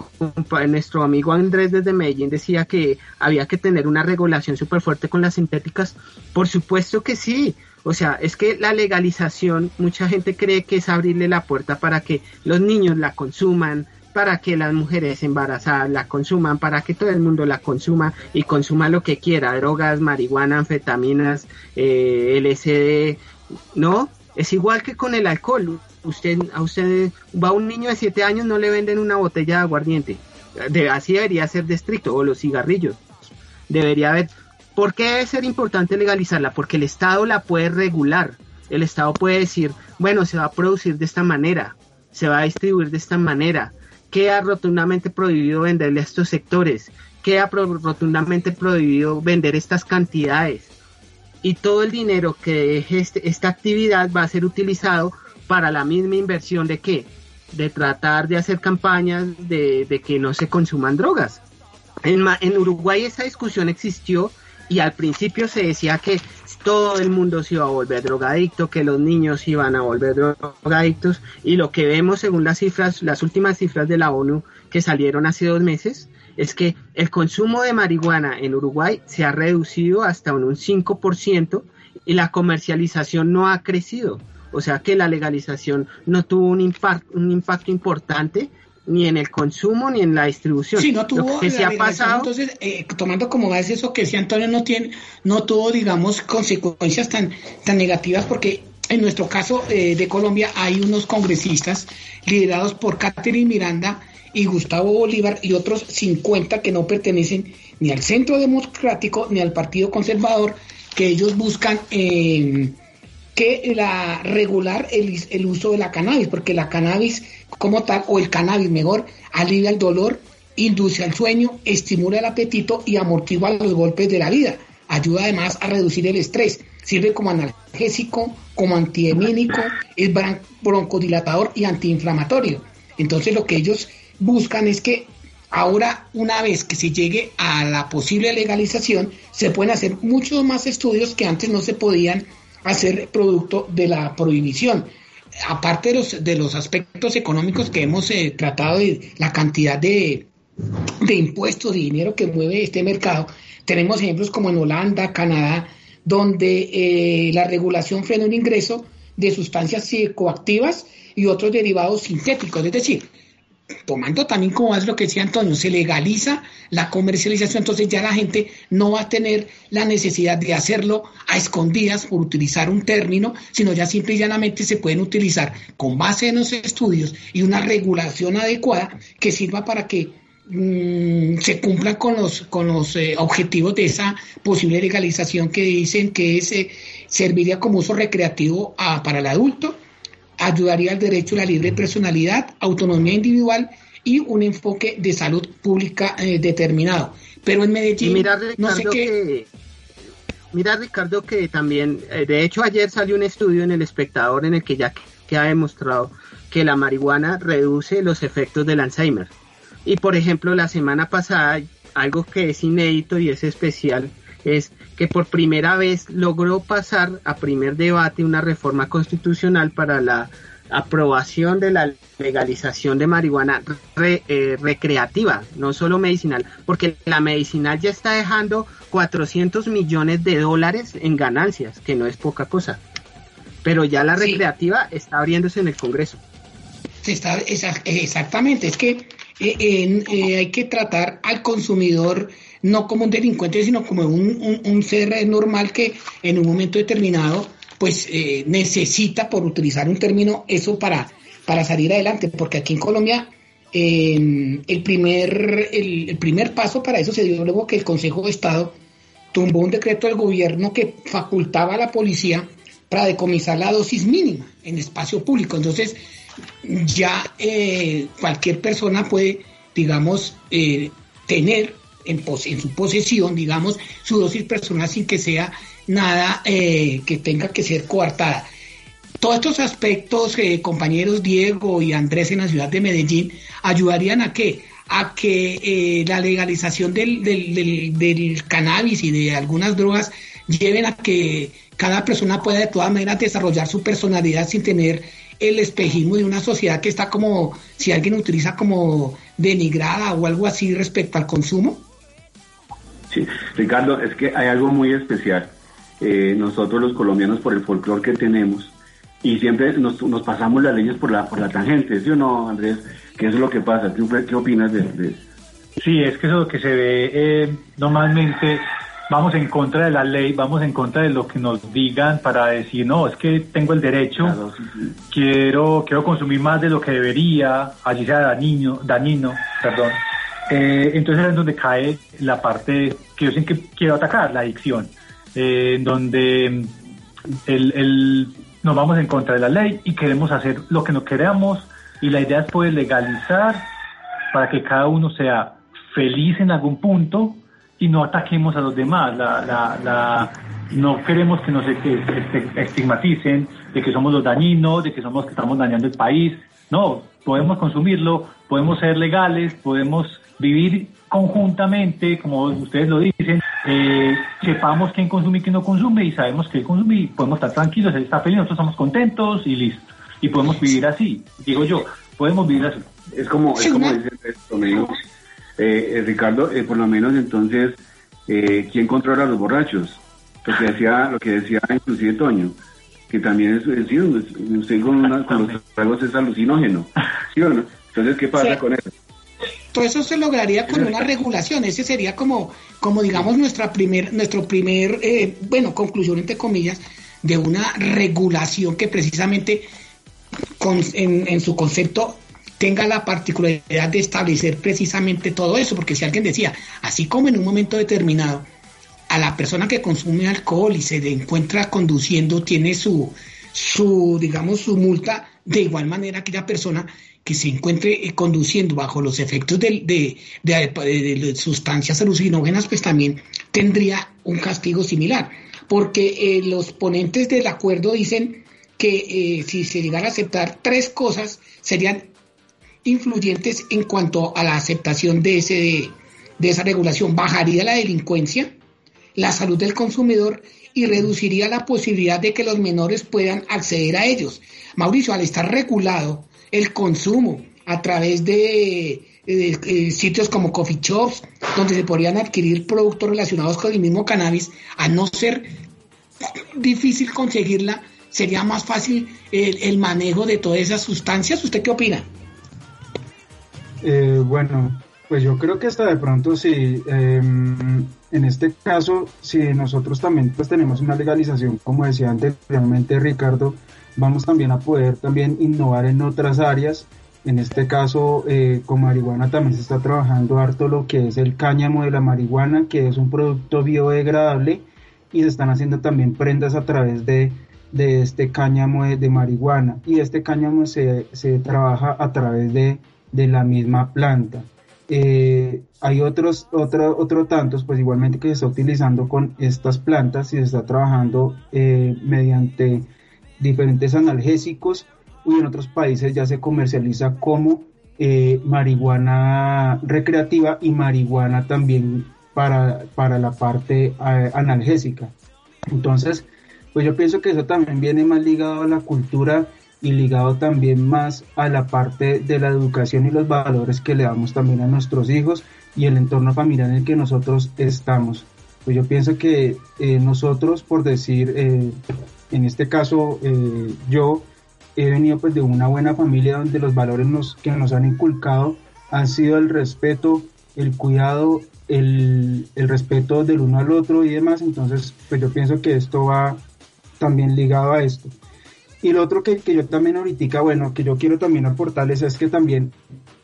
nuestro amigo Andrés desde Medellín decía que había que tener una regulación súper fuerte con las sintéticas. Por supuesto que sí. O sea, es que la legalización, mucha gente cree que es abrirle la puerta para que los niños la consuman, para que las mujeres embarazadas la consuman, para que todo el mundo la consuma y consuma lo que quiera, drogas, marihuana, anfetaminas, eh, LSD, ¿no? Es igual que con el alcohol. Usted, a usted va un niño de 7 años, no le venden una botella de aguardiente. De, así debería ser de estricto, o los cigarrillos. Debería haber. ¿Por qué debe ser importante legalizarla? Porque el Estado la puede regular. El Estado puede decir, bueno, se va a producir de esta manera, se va a distribuir de esta manera. Queda rotundamente prohibido venderle a estos sectores. Queda rotundamente prohibido vender estas cantidades y todo el dinero que deje este- esta actividad va a ser utilizado para la misma inversión de qué? De tratar de hacer campañas de, de que no se consuman drogas. En, en Uruguay esa discusión existió y al principio se decía que todo el mundo se iba a volver drogadicto, que los niños iban a volver drogadictos y lo que vemos según las cifras, las últimas cifras de la ONU que salieron hace dos meses, es que el consumo de marihuana en Uruguay se ha reducido hasta un 5% y la comercialización no ha crecido. O sea que la legalización no tuvo un, un impacto importante ni en el consumo ni en la distribución. Sí, no tuvo Lo que se ha pasado entonces, eh, tomando como base eso que decía Antonio, no tiene, no tuvo, digamos, consecuencias tan, tan negativas porque en nuestro caso eh, de Colombia hay unos congresistas liderados por Catherine Miranda y Gustavo Bolívar y otros 50 que no pertenecen ni al Centro Democrático ni al Partido Conservador, que ellos buscan eh, que la regular el, uso de la cannabis, porque la cannabis como tal, o el cannabis mejor, alivia el dolor, induce al sueño, estimula el apetito y amortigua los golpes de la vida. Ayuda además a reducir el estrés. Sirve como analgésico, como antiemínico, es broncodilatador y antiinflamatorio. Entonces lo que ellos buscan es que ahora, una vez que se llegue a la posible legalización, se pueden hacer muchos más estudios que antes no se podían hacer producto de la prohibición. Aparte de los, de los aspectos económicos que hemos eh, tratado de la cantidad de, de impuestos, de dinero que mueve este mercado, tenemos ejemplos como en Holanda, Canadá, donde eh, la regulación frena un ingreso de sustancias psicoactivas y otros derivados sintéticos. Es decir, tomando también como es lo que decía Antonio, se legaliza la comercialización, entonces ya la gente no va a tener la necesidad de hacerlo a escondidas por utilizar un término, sino ya simple y llanamente se pueden utilizar con base en los estudios y una regulación adecuada que sirva para que mm, se cumplan con los, con los eh, objetivos de esa posible legalización que dicen que es, eh, serviría como uso recreativo a- para el adulto ayudaría al derecho a la libre personalidad, autonomía individual y un enfoque de salud pública eh, determinado. Pero en Medellín, mira, no sé Ricardo, qué, que, mira, Ricardo, que también, eh, de hecho, ayer salió un estudio en El Espectador en el que ya que ha demostrado que la marihuana reduce los efectos del Alzheimer. Y por ejemplo, la semana pasada, algo que es inédito y es especial, es que por primera vez logró pasar a primer debate una reforma constitucional para la aprobación de la legalización de marihuana re- eh, recreativa, no solo medicinal, porque la medicinal ya está dejando 400 millones de dólares en ganancias, que no es poca cosa. Pero ya la recreativa está abriéndose en el Congreso. se está, exactamente, es que eh, eh, hay que tratar al consumidor no como un delincuente, sino como un, un- ser normal que en un momento determinado pues eh, necesita, por utilizar un término, eso para, para salir adelante, porque aquí en Colombia eh, el, primer, el, el primer paso para eso se dio luego que el Consejo de Estado tumbó un decreto del gobierno que facultaba a la policía para decomisar la dosis mínima en espacio público. Entonces, ya eh, cualquier persona puede, digamos, eh, tener en, pos- en su posesión, digamos, su dosis personal sin que sea nada eh, que tenga que ser coartada. Todos estos aspectos, eh, compañeros Diego y Andrés en la ciudad de Medellín, ayudarían a qué? A que eh, la legalización del, del- del- del cannabis y de algunas drogas lleven a que cada persona pueda de todas maneras desarrollar su personalidad sin tener el espejismo de una sociedad que está como, si alguien utiliza como denigrada o algo así respecto al consumo. Sí, Ricardo, es que hay algo muy especial. Eh, nosotros los colombianos por el folclore que tenemos y siempre nos, nos pasamos las leyes por la por la tangente, ¿sí o no, Andrés? Que eso es lo que pasa. ¿Tú qué opinas de, de- Sí, es que eso es lo que se ve eh, normalmente. Vamos en contra de la ley, vamos en contra de lo que nos digan para decir, no, es que tengo el derecho, quiero quiero consumir más de lo que debería, allí sea dañino, dañino perdón. Eh, entonces es donde cae la parte que yo siempre quiero atacar, la adicción, eh, en donde el, el- nos vamos en contra de la ley y queremos hacer lo que no queramos y la idea es poder legalizar para que cada uno sea feliz en algún punto y no ataquemos a los demás. La, la, la- no queremos que nos este- este- estigmaticen de que somos los dañinos, de que somos los que estamos dañando el país. No, podemos consumirlo, podemos ser legales, podemos vivir conjuntamente, como ustedes lo dicen, eh, sepamos quién consume y quién no consume y sabemos que consume y podemos estar tranquilos, él está feliz, nosotros estamos contentos y listo. Y podemos vivir así, digo yo, podemos vivir así. Es como, es como dice eh, eh, Ricardo, eh, por lo menos entonces, eh, ¿quién controla a los borrachos? Lo que decía, lo que decía inclusive Toño, que también es, es sí, usted con, una- con los tragos es alucinógeno, ¿sí o no? Entonces, ¿qué pasa Sí. con eso? Todo eso se lograría con una regulación. Ese sería como, como digamos, nuestra primer, nuestro primer, eh, bueno, conclusión entre comillas, de una regulación que precisamente con- en, su concepto tenga la particularidad de establecer precisamente todo eso, porque si alguien decía, así como en un momento determinado, a la persona que consume alcohol y se encuentra conduciendo tiene su, su digamos, su multa, de igual manera aquella persona que se encuentre eh, conduciendo bajo los efectos de- de- de sustancias alucinógenas, pues también tendría un castigo similar. Porque eh, los ponentes del acuerdo dicen que eh, si se llegara a aceptar tres cosas, serían influyentes en cuanto a la aceptación de, ese, de esa regulación. Bajaría la delincuencia, la salud del consumidor y reduciría la posibilidad de que los menores puedan acceder a ellos. Mauricio, al estar regulado el consumo a través de eh, sitios como coffee shops, donde se podrían adquirir productos relacionados con el mismo cannabis, a no ser difícil conseguirla, sería más fácil el, manejo de todas esas sustancias. ¿Usted qué opina? Eh, bueno, pues yo creo que hasta de pronto sí. em, en este caso, si nosotros también pues tenemos una legalización, como decía anteriormente Ricardo, vamos también a poder también innovar en otras áreas. En este caso, eh, con marihuana también se está trabajando harto lo que es el cáñamo de la marihuana, que es un producto biodegradable y se están haciendo también prendas a través de, de este cáñamo de, marihuana. Y este cáñamo se, se trabaja a través de, de la misma planta. Eh, hay otros, otro, otro tantos, pues igualmente que se está utilizando con estas plantas y se está trabajando eh, mediante diferentes analgésicos y en otros países ya se comercializa como eh, marihuana recreativa y marihuana también para, para la parte eh, analgésica. Entonces, pues yo pienso que eso también viene más ligado a la cultura y ligado también más a la parte de la educación y los valores que le damos también a nuestros hijos y el entorno familiar en el que nosotros estamos. Pues yo pienso que eh, nosotros, por decir, en este caso eh, yo he venido pues de una buena familia donde los valores que nos han inculcado han sido el respeto, el cuidado, el, el respeto del uno al otro y demás. Entonces, pues yo pienso que esto va también ligado a esto. Y lo otro que, que yo también ahorita, bueno, que yo quiero también aportarles es que también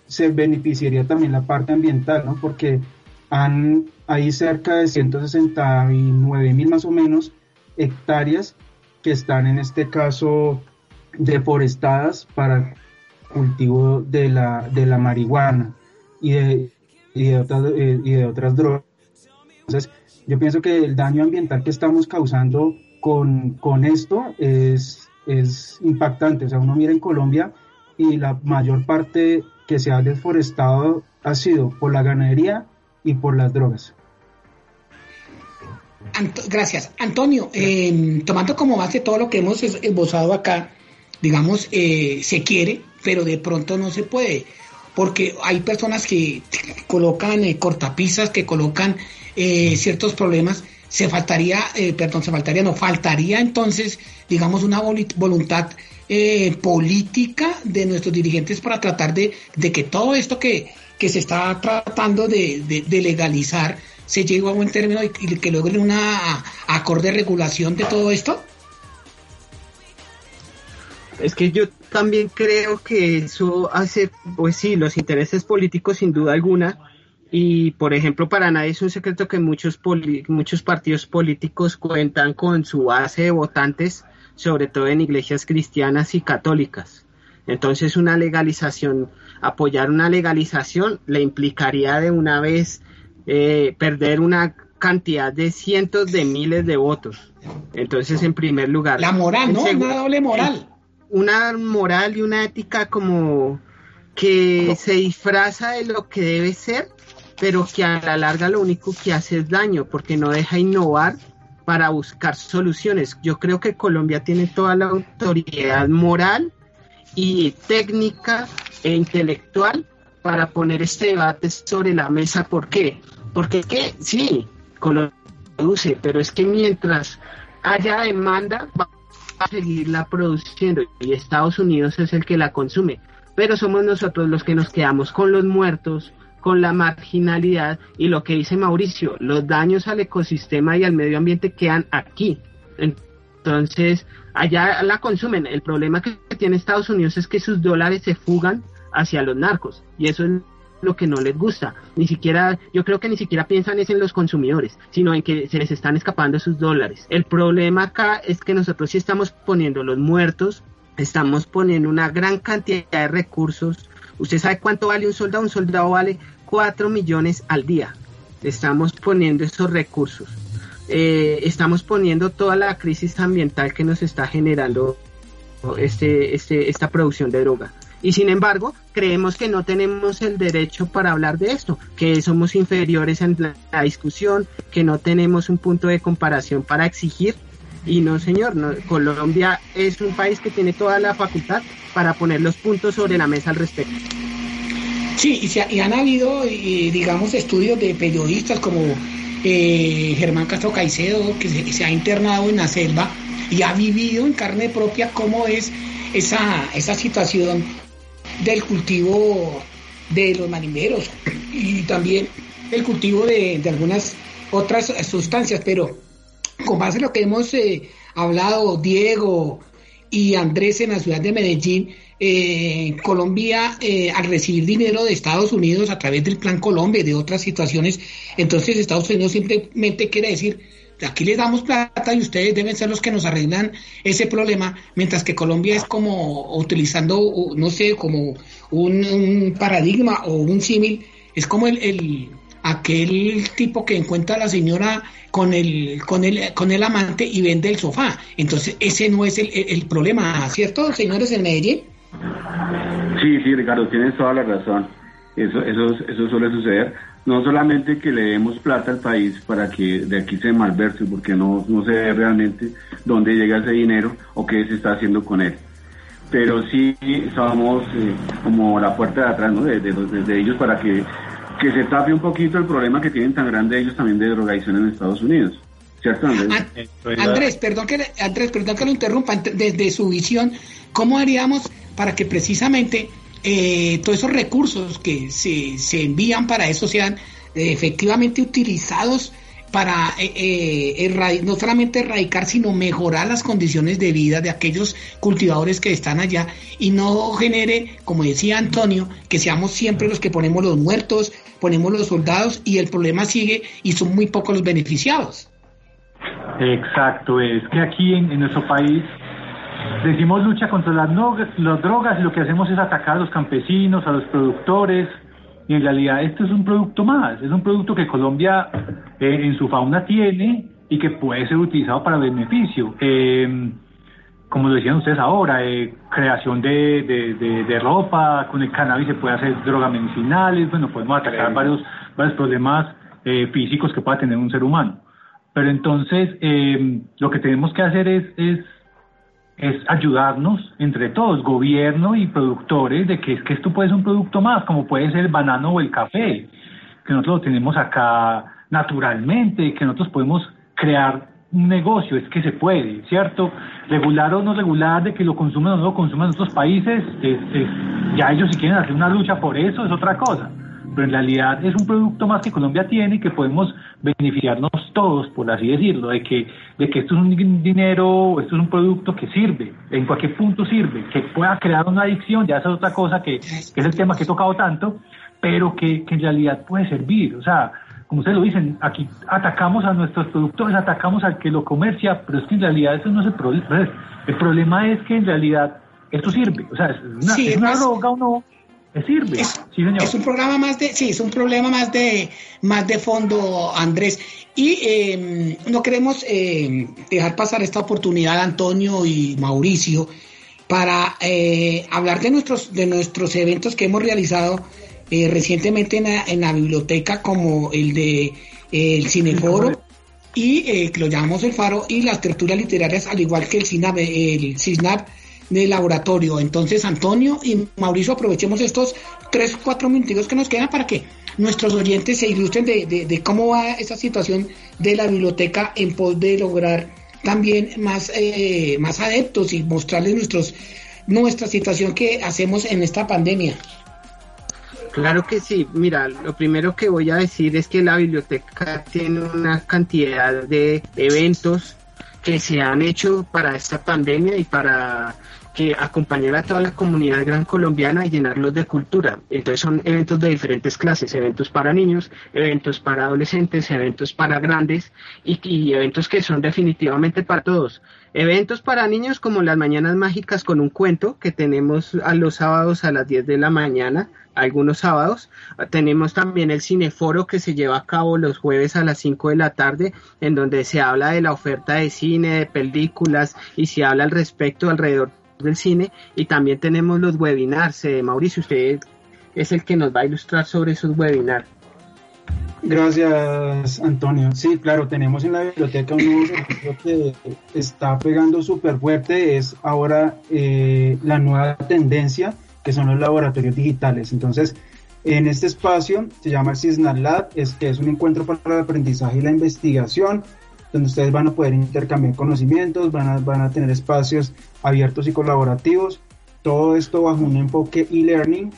se beneficiaría también la parte ambiental, ¿no? Porque hay cerca de 169 mil más o menos hectáreas que están en este caso deforestadas para cultivo de la, de la marihuana y de, y de, otras, eh, y de otras drogas. Entonces, yo pienso que el daño ambiental que estamos causando con, con esto es, es impactante. O sea, uno mira en Colombia y la mayor parte que se ha deforestado ha sido por la ganadería y por las drogas. Anto- gracias. Antonio, eh, tomando como base todo lo que hemos es- esbozado acá, digamos, eh, se quiere, pero de pronto no se puede, porque hay personas que colocan eh, cortapisas, que colocan eh, ciertos problemas, se faltaría, eh, perdón, se faltaría, no, faltaría entonces, digamos, una voluntad eh, política de nuestros dirigentes para tratar de, de que todo esto que, que se está tratando de, de- de legalizar se llegue a buen término y, y que logren una acorde regulación de todo esto? Es que yo también creo que eso hace, pues sí, los intereses políticos sin duda alguna. Y por ejemplo, para nadie es un secreto que muchos, poli- muchos partidos políticos cuentan con su base de votantes, sobre todo en iglesias cristianas y católicas. Entonces una legalización, apoyar una legalización le implicaría de una vez eh, perder una cantidad de cientos de miles de votos. Entonces, en primer lugar. La moral, ¿no? segu- Una doble moral. una moral y una ética como que se disfraza de lo que debe ser, pero que a la larga lo único que hace es daño, porque no deja innovar para buscar soluciones. Yo creo que Colombia tiene toda la autoridad moral y técnica e intelectual para poner este debate sobre la mesa. ¿Por qué? Porque que sí, Colombia produce, pero es que mientras haya demanda, va a seguirla produciendo y Estados Unidos es el que la consume. Pero somos nosotros los que nos quedamos con los muertos, con la marginalidad y lo que dice Mauricio, los daños al ecosistema y al medio ambiente quedan aquí. Entonces, allá la consumen. El problema que tiene Estados Unidos es que sus dólares se fugan hacia los narcos y eso es lo que no les gusta. Ni siquiera, yo creo que ni siquiera piensan es en los consumidores, sino en que se les están escapando sus dólares. El problema acá es que nosotros sí estamos poniendo los muertos, estamos poniendo una gran cantidad de recursos. ¿Usted sabe cuánto vale un soldado? Un soldado vale 4 millones al día. Estamos poniendo esos recursos. Eh, estamos poniendo toda la crisis ambiental que nos está generando este, este, esta producción de droga. Y sin embargo, creemos que no tenemos el derecho para hablar de esto, que somos inferiores en la, discusión, que no tenemos un punto de comparación para exigir. Y no, señor, no, Colombia es un país que tiene toda la facultad para poner los puntos sobre la mesa al respecto. Sí, y, se y han habido, eh, digamos, estudios de periodistas como eh, Germán Castro Caicedo, que se, se ha internado en la selva y ha vivido en carne propia cómo es esa, esa situación del cultivo de los marimberos y también el cultivo de, de algunas otras sustancias, pero con base en lo que hemos eh, hablado Diego y Andrés en la ciudad de Medellín, eh, Colombia eh, al recibir dinero de Estados Unidos a través del Plan Colombia y de otras situaciones, entonces Estados Unidos simplemente quiere decir, aquí les damos plata y ustedes deben ser los que nos arreglan ese problema, mientras que Colombia es como utilizando, no sé, como un, paradigma o un símil, es como el, el- aquel tipo que encuentra a la señora con el, con el, con el amante y vende el sofá. Entonces, ese no es el- el problema, ¿cierto, señores en Medellín? Sí, sí, Ricardo, tienes toda la razón. Eso, eso, eso suele suceder. No solamente que le demos plata al país para que de aquí se malverse, porque no, no se ve realmente dónde llega ese dinero o qué se está haciendo con él. Pero sí somos eh, como la puerta de atrás ¿no? de, de los- de ellos para que, que se tape un poquito el problema que tienen tan grande ellos también de drogadicción en Estados Unidos. ¿Cierto, Andrés? Andrés, perdón que, le- Andrés, perdón que lo interrumpa, desde su visión, ¿cómo haríamos para que precisamente eh, todos esos recursos que se, se envían para eso sean eh, efectivamente utilizados para eh, eh, no solamente erradicar, sino mejorar las condiciones de vida de aquellos cultivadores que están allá y no genere, como decía Antonio, que seamos siempre los que ponemos los muertos, ponemos los soldados y el problema sigue y son muy pocos los beneficiados. Exacto, es que aquí en, en nuestro país decimos lucha contra las, no- las drogas y lo que hacemos es atacar a los campesinos, a los productores, y en realidad esto es un producto más, es un producto que Colombia eh, en su fauna tiene y que puede ser utilizado para beneficio. Eh, como lo decían ustedes ahora, eh, creación de, de, de- de ropa, con el cannabis se puede hacer drogas medicinales, bueno, podemos atacar varios, varios problemas eh, físicos que pueda tener un ser humano. Pero entonces, eh, lo que tenemos que hacer es, es, es ayudarnos entre todos, gobierno y productores, de que es que esto puede ser un producto más, como puede ser el banano o el café, que nosotros lo tenemos acá naturalmente, que nosotros podemos crear un negocio, es que se puede, ¿cierto? Regular o no regular, de que lo consumen o no lo consumen en otros países, es, es- ya ellos si quieren hacer una lucha por eso es otra cosa. Pero en realidad es un producto más que Colombia tiene y que podemos beneficiarnos todos, por así decirlo, de que, de que esto es un din- dinero, esto es un producto que sirve, en cualquier punto sirve, que pueda crear una adicción, ya esa es otra cosa que, que es el tema que he tocado tanto, pero que, que en realidad puede servir. O sea, como ustedes lo dicen, aquí atacamos a nuestros productores, atacamos al que lo comercia, pero es que en realidad eso no es el problema. El problema es que en realidad esto sirve. O sea, es una, Sí, es es una más- droga o no, sirve. sí, señor. Es un programa más de, sí, es un problema más de, más de fondo, Andrés. Y eh, no queremos eh, dejar pasar esta oportunidad, Antonio y Mauricio, para eh, hablar de nuestros, de nuestros eventos que hemos realizado eh, recientemente en la, en la biblioteca, como el de eh, el Cineforo y eh, que lo llamamos el Faro y las tertulias literarias, al igual que el CINAP, el CISNAP de laboratorio. Entonces, Antonio y Mauricio, aprovechemos estos tres, cuatro minutos que nos quedan para que nuestros oyentes se ilustren de, de- de cómo va esa situación de la biblioteca en pos de lograr también más, eh, más adeptos y mostrarles nuestros, nuestra situación que hacemos en esta pandemia. Claro que sí. Mira, lo primero que voy a decir es que la biblioteca tiene una cantidad de eventos que se han hecho para esta pandemia y para que acompañar a toda la comunidad gran colombiana y llenarlos de cultura. Entonces son eventos de diferentes clases, eventos para niños, eventos para adolescentes, eventos para grandes y, y eventos que son definitivamente para todos. Eventos para niños como las Mañanas Mágicas con un cuento que tenemos a los sábados a las 10 de la mañana, algunos sábados. Tenemos también el Cineforo que se lleva a cabo los jueves a las 5 de la tarde, en donde se habla de la oferta de cine, de películas y se habla al respecto alrededor del cine. Y también tenemos los webinars. Eh, Mauricio, usted es el que nos va a ilustrar sobre esos webinars. Gracias, Antonio. Sí, claro, tenemos en la biblioteca un nuevo servicio que está pegando súper fuerte. Es ahora eh, la nueva tendencia, que son los laboratorios digitales. Entonces, en este espacio se llama el CISNAT Lab, es que es un encuentro para el aprendizaje y la investigación, donde ustedes van a poder intercambiar conocimientos, van a, van a tener espacios abiertos y colaborativos. Todo esto bajo un enfoque e-learning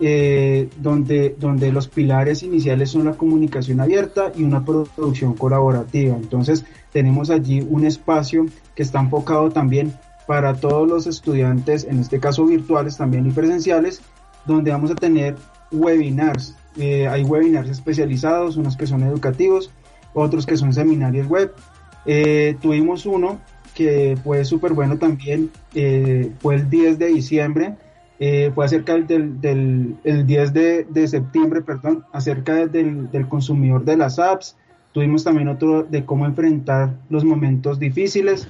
eh, donde, donde los pilares iniciales son la comunicación abierta y una producción colaborativa. Entonces tenemos allí un espacio que está enfocado también para todos los estudiantes, en este caso virtuales también y presenciales, donde vamos a tener webinars. Eh, hay webinars especializados, unos que son educativos, otros que son seminarios web. Eh, tuvimos uno que fue súper bueno también, eh, fue el 10 de diciembre, fue acerca del, del, del- el 10 de, de septiembre, perdón, acerca del, del consumidor de las apps. Tuvimos también otro de cómo enfrentar los momentos difíciles.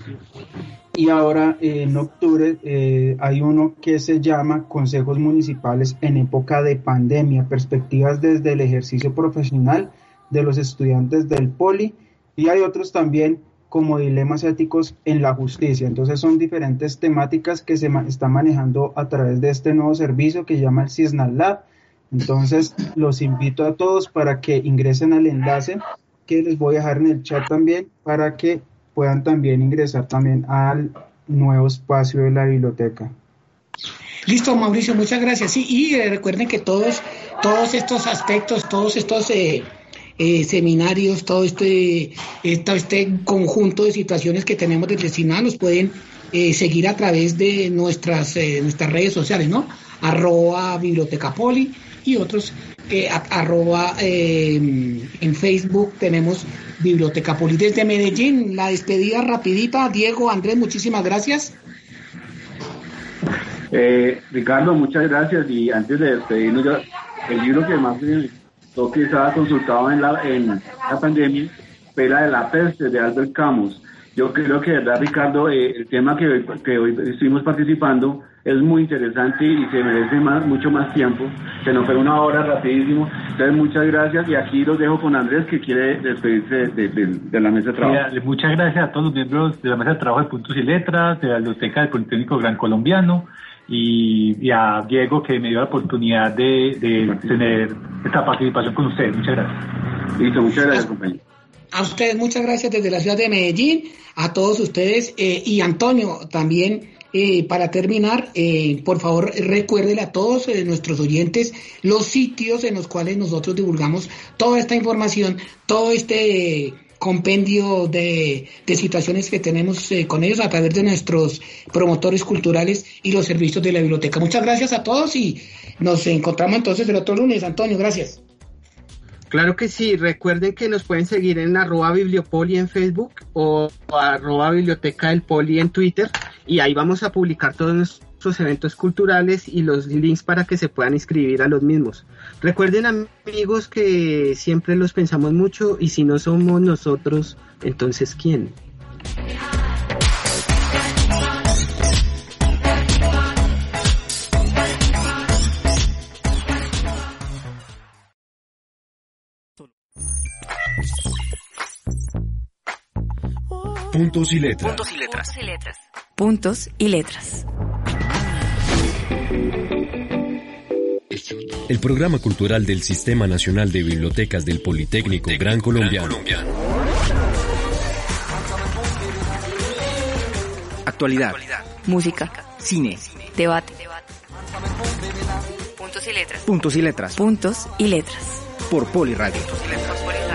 Y ahora eh, en octubre eh, hay uno que se llama Consejos Municipales en época de pandemia, perspectivas desde el ejercicio profesional de los estudiantes del Poli. Y hay otros también como dilemas éticos en la justicia. Entonces son diferentes temáticas que se ma- están manejando a través de este nuevo servicio que se llama el CISNAT Lab. Entonces los invito a todos para que ingresen al enlace que les voy a dejar en el chat también para que puedan también ingresar también al nuevo espacio de la biblioteca. Listo, Mauricio, muchas gracias. Sí, y eh, recuerden que todos, todos estos aspectos, todos estos eh, eh, seminarios, todo este, este conjunto de situaciones que tenemos desde SINA los pueden seguir a través de nuestras, nuestras redes sociales, ¿no? Arroba Biblioteca Poli y otros eh, arroba eh, en Facebook tenemos Biblioteca Poli. Desde Medellín, la despedida rapidita. Diego, Andrés, muchísimas gracias. Eh, Ricardo, muchas gracias y antes de despedirnos, ya, el libro que más me gustó que estaba consultado en la, en la pandemia fue de la peste de Albert Camus. Yo creo que, verdad, Ricardo, eh, el tema que, que hoy estuvimos participando es muy interesante y se merece más, mucho más tiempo. Se nos fue una hora rapidísimo. Entonces, muchas gracias y aquí los dejo con Andrés que quiere despedirse de, de- de la mesa de trabajo. muchas gracias a todos los miembros de la mesa de trabajo de Puntos y Letras, de la Biblioteca del Politécnico Gran Colombiano y, y a Diego que me dio la oportunidad de, de tener esta participación con ustedes. Muchas gracias. Listo, muchas gracias, compañero. A ustedes muchas gracias desde la ciudad de Medellín, a todos ustedes eh, y Antonio también. Eh, para terminar, eh, por favor recuerden a todos eh, nuestros oyentes los sitios en los cuales nosotros divulgamos toda esta información, todo este compendio de, de situaciones que tenemos eh, con ellos a través de nuestros promotores culturales y los servicios de la biblioteca. Muchas gracias a todos y nos encontramos entonces el otro lunes. Antonio, gracias. Claro que sí, recuerden que nos pueden seguir en arroba bibliopoli en Facebook o arroba biblioteca del poli en Twitter y ahí vamos a publicar todos nuestros eventos culturales y los links para que se puedan inscribir a los mismos. Recuerden amigos que siempre los pensamos mucho y si no somos nosotros, entonces ¿quién? Puntos y letras. Puntos y letras. Puntos y letras. El programa cultural del Sistema Nacional de Bibliotecas del Politécnico Gran Colombiano. Actualidad, Música. cine, Debate. Puntos y letras. puntos y letras Puntos y letras. por Poli Radio. Puntos y letras